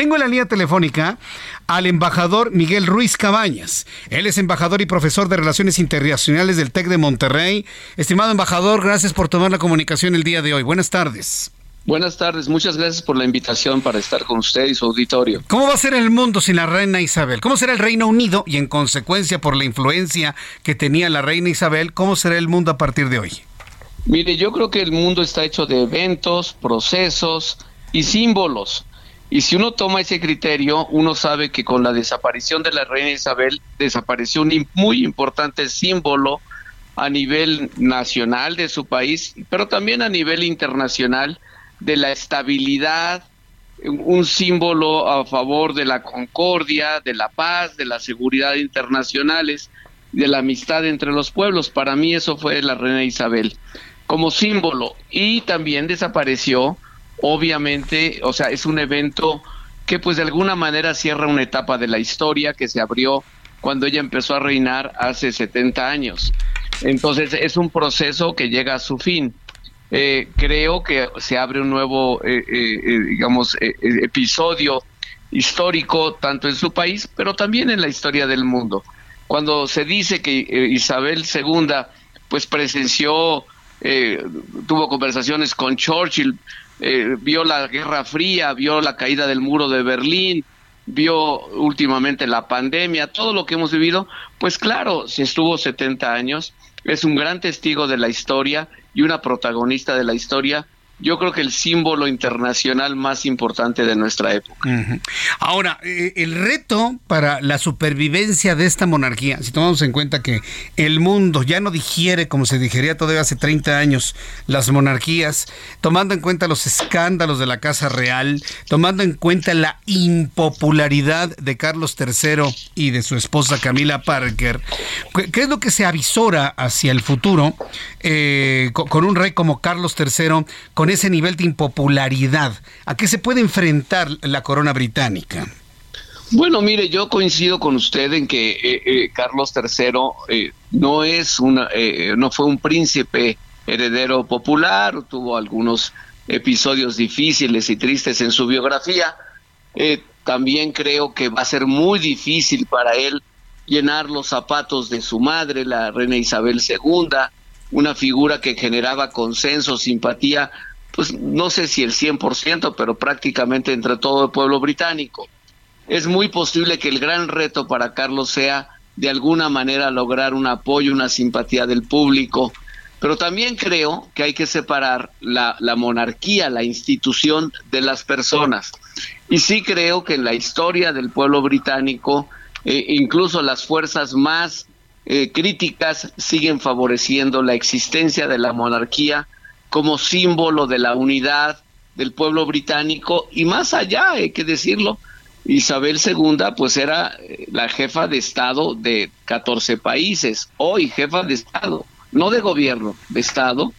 Tengo en la línea telefónica al embajador Miguel Ruiz Cabañas. Él es embajador y profesor de Relaciones Internacionales del TEC de Monterrey. Estimado embajador, gracias por tomar la comunicación el día de hoy. Buenas tardes. Buenas tardes, muchas gracias por la invitación para estar con usted y su auditorio. ¿Cómo va a ser el mundo sin la reina Isabel? ¿Cómo será el Reino Unido? Y en consecuencia, por la influencia que tenía la reina Isabel, ¿cómo será el mundo a partir de hoy? Mire, yo creo que el mundo está hecho de eventos, procesos y símbolos. Y si uno toma ese criterio, uno sabe que con la desaparición de la reina Isabel desapareció un muy importante símbolo a nivel nacional de su país, pero también a nivel internacional de la estabilidad, un símbolo a favor de la concordia, de la paz, de la seguridad internacionales, de la amistad entre los pueblos. Para mí eso fue la reina Isabel como símbolo y también desapareció obviamente, o sea, es un evento que pues de alguna manera cierra una etapa de la historia que se abrió cuando ella empezó a reinar hace 70 años. Entonces es un proceso que llega a su fin. Eh, creo que se abre un nuevo, eh, eh, digamos, episodio histórico tanto en su país, pero también en la historia del mundo. Cuando se dice que Isabel II pues presenció, tuvo conversaciones con Churchill, eh, vio la Guerra Fría, vio la caída del muro de Berlín, vio últimamente la pandemia, todo lo que hemos vivido, pues claro, si estuvo 70 años, es un gran testigo de la historia y una protagonista de la historia yo creo que el símbolo internacional más importante de nuestra época. Ahora, eh, el reto para la supervivencia de esta monarquía, si tomamos en cuenta que el mundo ya no digiere como se digería todavía hace 30 años las monarquías, tomando en cuenta los escándalos de la Casa Real, tomando en cuenta la impopularidad de Carlos III y de su esposa Camila Parker, ¿qué es lo que se avisora hacia el futuro eh, con un rey como Carlos III, ese nivel de impopularidad? ¿A qué se puede enfrentar la corona británica? Bueno, mire, yo coincido con usted en que eh, eh, Carlos III no es una, no fue un príncipe heredero popular, tuvo algunos episodios difíciles y tristes en su biografía. también creo que va a ser muy difícil para él llenar los zapatos de su madre, la reina Isabel II, una figura que generaba consenso, simpatía pues no sé si el 100%, pero prácticamente entre todo el pueblo británico. Es muy posible que el gran reto para Carlos sea de alguna manera lograr un apoyo, una simpatía del público, pero también creo que hay que separar la, monarquía, la institución de las personas. Y sí creo que en la historia del pueblo británico, eh, incluso las fuerzas más eh, críticas siguen favoreciendo la existencia de la monarquía como símbolo de la unidad del pueblo británico y más allá, hay que decirlo, Isabel II pues era eh, la jefa de Estado de 14 países, hoy jefa de Estado, no de gobierno, de Estado,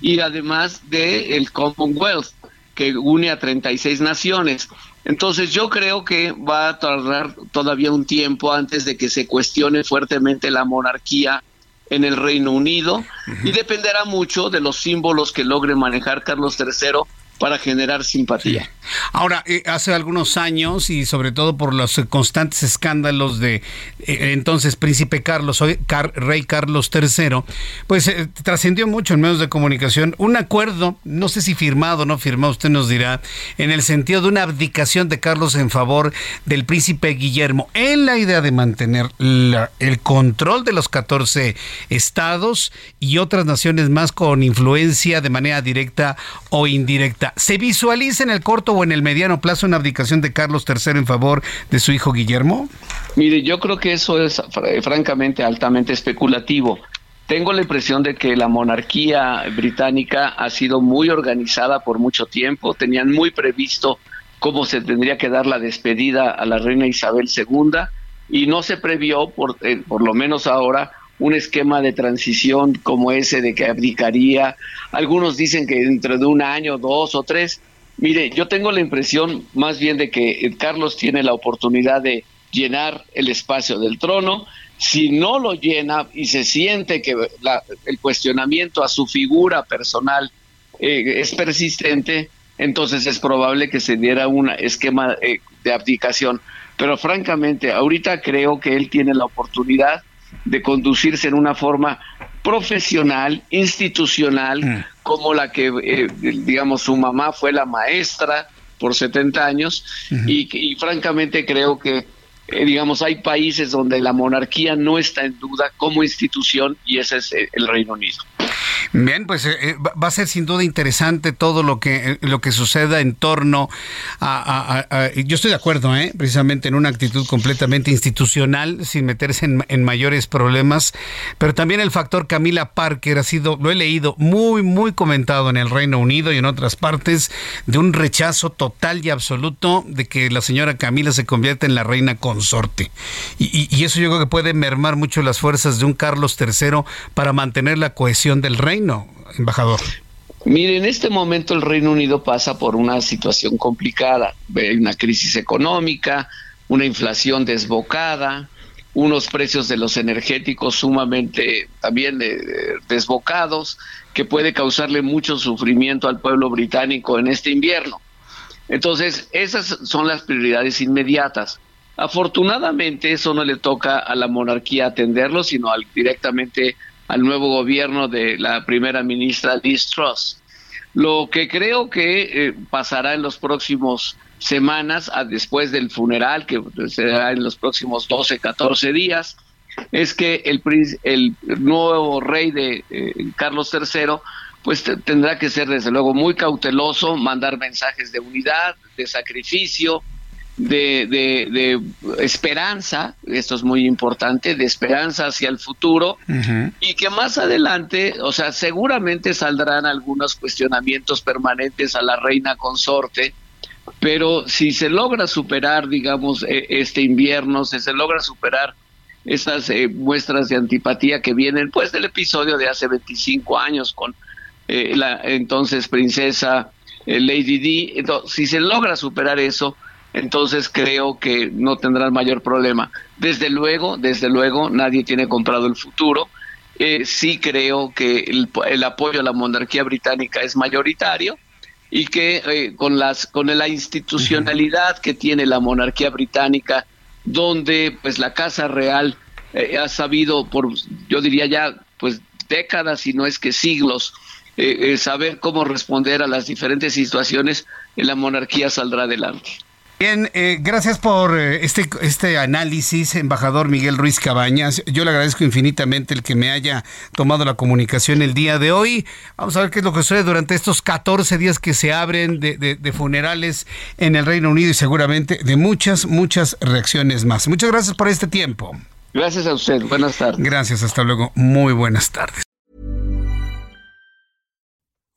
y además de el Commonwealth, que une a 36 naciones. Entonces yo creo que va a tardar todavía un tiempo antes de que se cuestione fuertemente la monarquía en el Reino Unido y dependerá mucho de los símbolos que logre manejar Carlos III para generar simpatía. Ahora, eh, hace algunos años y sobre todo por los constantes escándalos de eh, entonces príncipe Carlos, hoy rey Carlos III, pues eh, trascendió mucho en medios de comunicación un acuerdo, no sé si firmado o no firmado, usted nos dirá, en el sentido de una abdicación de Carlos en favor del príncipe Guillermo, en la idea de mantener el control de los 14 estados y otras naciones más con influencia de manera directa o indirecta. ¿Se visualiza en el corto o en el mediano plazo una abdicación de Carlos III en favor de su hijo Guillermo? Mire, yo creo que eso es francamente altamente especulativo. tengo la impresión de que la monarquía británica ha sido muy organizada por mucho tiempo, tenían muy previsto cómo se tendría que dar la despedida a la reina Isabel II y no se previó, por, eh, por lo menos ahora, un esquema de transición como ese de que abdicaría. Algunos dicen que dentro de un año, dos o tres. Mire, yo tengo la impresión más bien de que Carlos tiene la oportunidad de llenar el espacio del trono. Si no lo llena y se siente que el cuestionamiento a su figura personal eh, es persistente, entonces es probable que se diera un esquema eh, de abdicación. Pero francamente, ahorita creo que él tiene la oportunidad de conducirse en una forma profesional, institucional, mm. como la que, eh, digamos, su mamá fue la maestra por 70 años, y, francamente creo que, eh, digamos, hay países donde la monarquía no está en duda como institución, y ese es eh, el Reino Unido. Bien, pues eh, eh, va a ser sin duda interesante todo lo que, eh, lo que suceda en torno a, Yo estoy de acuerdo, ¿eh? precisamente en una actitud completamente institucional, sin meterse en, mayores problemas, pero también el factor Camila Parker ha sido, lo he leído, muy, muy comentado en el Reino Unido y en otras partes, de un rechazo total y absoluto de que la señora Camila se convierta en la reina consorte. Y, y eso yo creo que puede mermar mucho las fuerzas de un Carlos III para mantener la cohesión del reino reino, embajador? Mire, en este momento el Reino Unido pasa por una situación complicada. Hay una crisis económica, una inflación desbocada, unos precios de los energéticos sumamente también eh, desbocados, que puede causarle mucho sufrimiento al pueblo británico en este invierno. Entonces, esas son las prioridades inmediatas. Afortunadamente, eso no le toca a la monarquía atenderlo, sino al, directamente al nuevo gobierno de la primera ministra Liz Truss. Lo que creo que eh, pasará en los próximos semanas, después del funeral, que será en los próximos 12, 14 días, es que el, el nuevo rey de eh, Carlos III pues tendrá que ser desde luego muy cauteloso, mandar mensajes de unidad, de sacrificio, de, de, esperanza, esto es muy importante, de esperanza hacia el futuro y que más adelante, o sea, seguramente saldrán algunos cuestionamientos permanentes a la reina consorte, pero si se logra superar, digamos, e, este invierno, si se logra superar esas eh, muestras de antipatía que vienen, pues del episodio de hace 25 años con eh, la entonces princesa eh, Lady Di, entonces, si se logra superar eso, entonces creo que no tendrán mayor problema. Desde luego, desde luego, nadie tiene comprado el futuro. Eh, sí creo que el, apoyo a la monarquía británica es mayoritario y que eh, con las con la institucionalidad que tiene la monarquía británica, donde pues la casa real eh, ha sabido por yo diría ya pues décadas si no es que siglos saber cómo responder a las diferentes situaciones, la monarquía saldrá adelante. Bien, eh, gracias por eh, este, este análisis, embajador Miguel Ruiz Cabañas. Yo le agradezco infinitamente el que me haya tomado la comunicación el día de hoy. Vamos a ver qué es lo que sucede durante estos 14 días que se abren de, de funerales en el Reino Unido y seguramente de muchas, muchas reacciones más. Muchas gracias por este tiempo. Gracias a usted. Buenas tardes. Gracias, hasta luego. Muy buenas tardes.